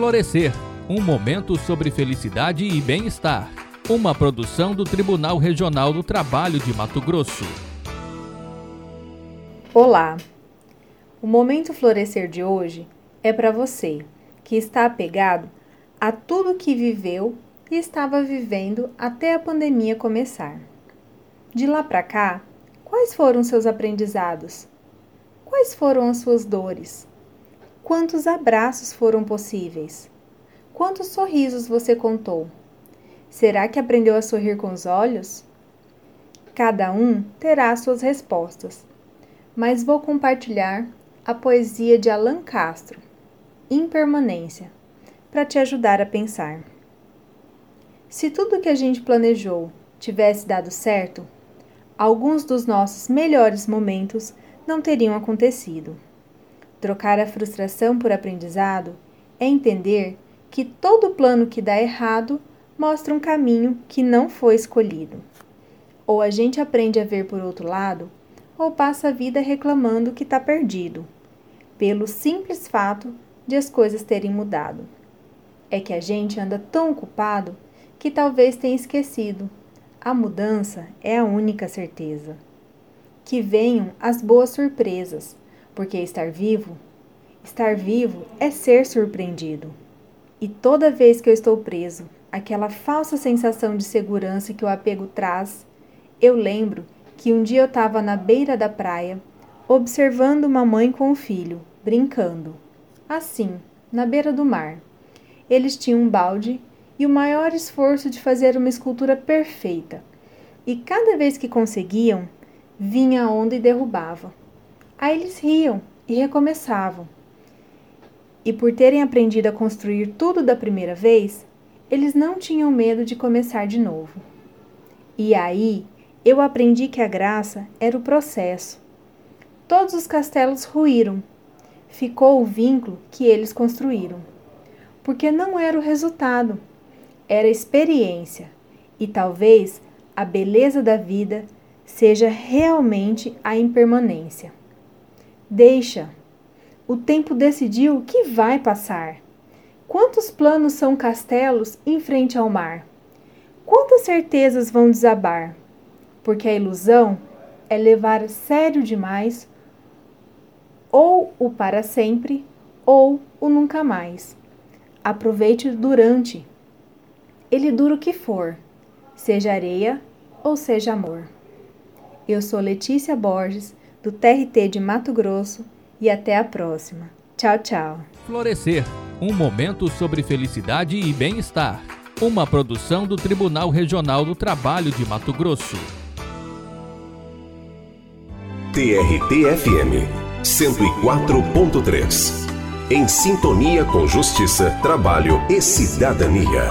Florescer um momento sobre felicidade e bem-estar. Uma produção do Tribunal Regional do Trabalho de Mato Grosso. Olá! O Momento Florescer de hoje é para você que está apegado a tudo que viveu e estava vivendo até a pandemia começar. De lá para cá, quais foram seus aprendizados? Quais foram as suas dores? Quantos abraços foram possíveis? Quantos sorrisos você contou? Será que aprendeu a sorrir com os olhos? Cada um terá suas respostas, mas vou compartilhar a poesia de Alan Castro, Impermanência, para te ajudar a pensar. Se tudo que a gente planejou tivesse dado certo, alguns dos nossos melhores momentos não teriam acontecido. Trocar a frustração por aprendizado é entender que todo plano que dá errado mostra um caminho que não foi escolhido. Ou a gente aprende a ver por outro lado, ou passa a vida reclamando que está perdido, pelo simples fato de as coisas terem mudado. É que a gente anda tão ocupado que talvez tenha esquecido. A mudança é a única certeza. Que venham as boas surpresas, porque estar vivo, estar vivo é ser surpreendido. E toda vez que eu estou preso, aquela falsa sensação de segurança que o apego traz, eu lembro que um dia eu estava na beira da praia, observando uma mãe com o filho, brincando. Assim, na beira do mar. Eles tinham um balde e o maior esforço de fazer uma escultura perfeita. E cada vez que conseguiam, vinha a onda e derrubava. Aí eles riam e recomeçavam e por terem aprendido a construir tudo da primeira vez, eles não tinham medo de começar de novo. E aí eu aprendi que a graça era o processo. Todos os castelos ruíram, ficou o vínculo que eles construíram. Porque não era o resultado, era a experiência, e talvez a beleza da vida seja realmente a impermanência. Deixa o tempo decidiu que vai passar. Quantos planos são castelos em frente ao mar? Quantas certezas vão desabar? Porque a ilusão é levar sério demais ou o para sempre ou o nunca mais. Aproveite durante. Ele dura o que for, seja areia ou seja amor. Eu sou Letícia Borges, do TRT de Mato Grosso e até a próxima. Tchau, tchau. Florescer um momento sobre felicidade e bem-estar. Uma produção do Tribunal Regional do Trabalho de Mato Grosso. TRT-FM 104.3. Em sintonia com justiça, trabalho e cidadania.